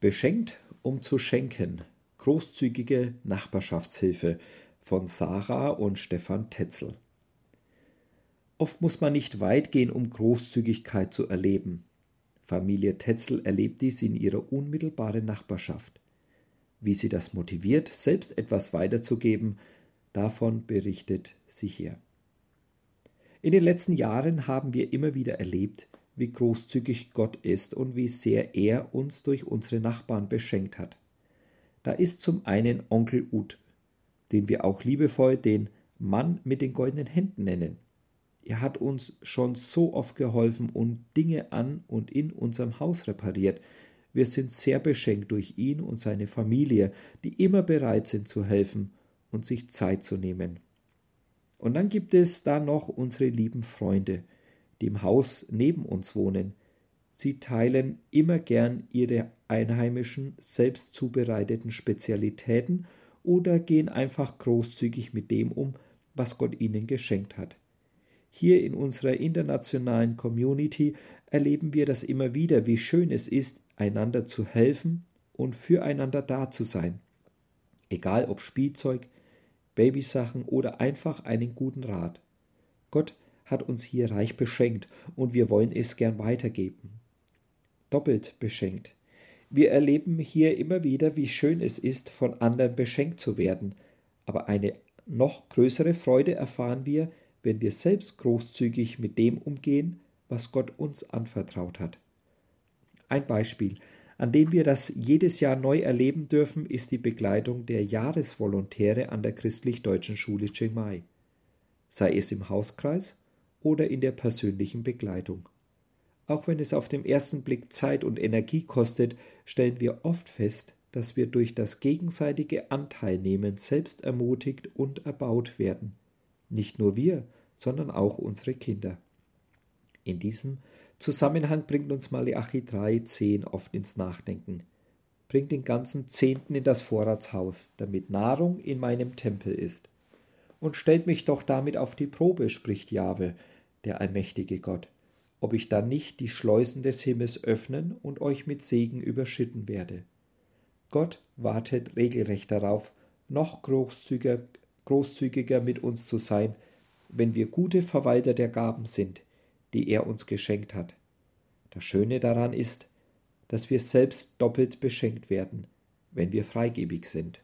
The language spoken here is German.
Beschenkt, um zu schenken. Großzügige Nachbarschaftshilfe von Sarah und Stefan Tetzel. Oft muss man nicht weit gehen, um Großzügigkeit zu erleben. Familie Tetzel erlebt dies in ihrer unmittelbaren Nachbarschaft. Wie sie das motiviert, selbst etwas weiterzugeben, davon berichtet sie hier. In den letzten Jahren haben wir immer wieder erlebt, wie großzügig Gott ist und wie sehr er uns durch unsere Nachbarn beschenkt hat. Da ist zum einen Onkel Ut, den wir auch liebevoll den Mann mit den goldenen Händen nennen. Er hat uns schon so oft geholfen und Dinge an und in unserem Haus repariert. Wir sind sehr beschenkt durch ihn und seine Familie, die immer bereit sind zu helfen und sich Zeit zu nehmen. Und dann gibt es da noch unsere lieben Freunde, die im Haus neben uns wohnen. Sie teilen immer gern ihre einheimischen, selbst zubereiteten Spezialitäten oder gehen einfach großzügig mit dem um, was Gott ihnen geschenkt hat. Hier in unserer internationalen Community erleben wir das immer wieder, wie schön es ist, einander zu helfen und füreinander da zu sein. Egal ob Spielzeug, Babysachen oder einfach einen guten Rat. Gott hat uns hier reich beschenkt und wir wollen es gern weitergeben. Doppelt beschenkt. Wir erleben hier immer wieder, wie schön es ist, von anderen beschenkt zu werden, aber eine noch größere Freude erfahren wir, wenn wir selbst großzügig mit dem umgehen, was Gott uns anvertraut hat. Ein Beispiel, an dem wir das jedes Jahr neu erleben dürfen, ist die Begleitung der Jahresvolontäre an der christlich-deutschen Schule Chiang Mai. Sei es im Hauskreis oder in der persönlichen Begleitung. Auch wenn es auf den ersten Blick Zeit und Energie kostet, stellen wir oft fest, dass wir durch das gegenseitige Anteilnehmen selbst ermutigt und erbaut werden. Nicht nur wir, sondern auch unsere Kinder. In diesem Zusammenhang bringt uns Malachi 3,10 oft ins Nachdenken. Bringt den ganzen Zehnten in das Vorratshaus, damit Nahrung in meinem Tempel ist. Und stellt mich doch damit auf die Probe, spricht Jahwe, der allmächtige Gott, ob ich dann nicht die Schleusen des Himmels öffnen und euch mit Segen überschütten werde. Gott wartet regelrecht darauf, noch großzügiger, großzügiger mit uns zu sein, wenn wir gute Verwalter der Gaben sind, die er uns geschenkt hat. Das Schöne daran ist, dass wir selbst doppelt beschenkt werden, wenn wir freigebig sind.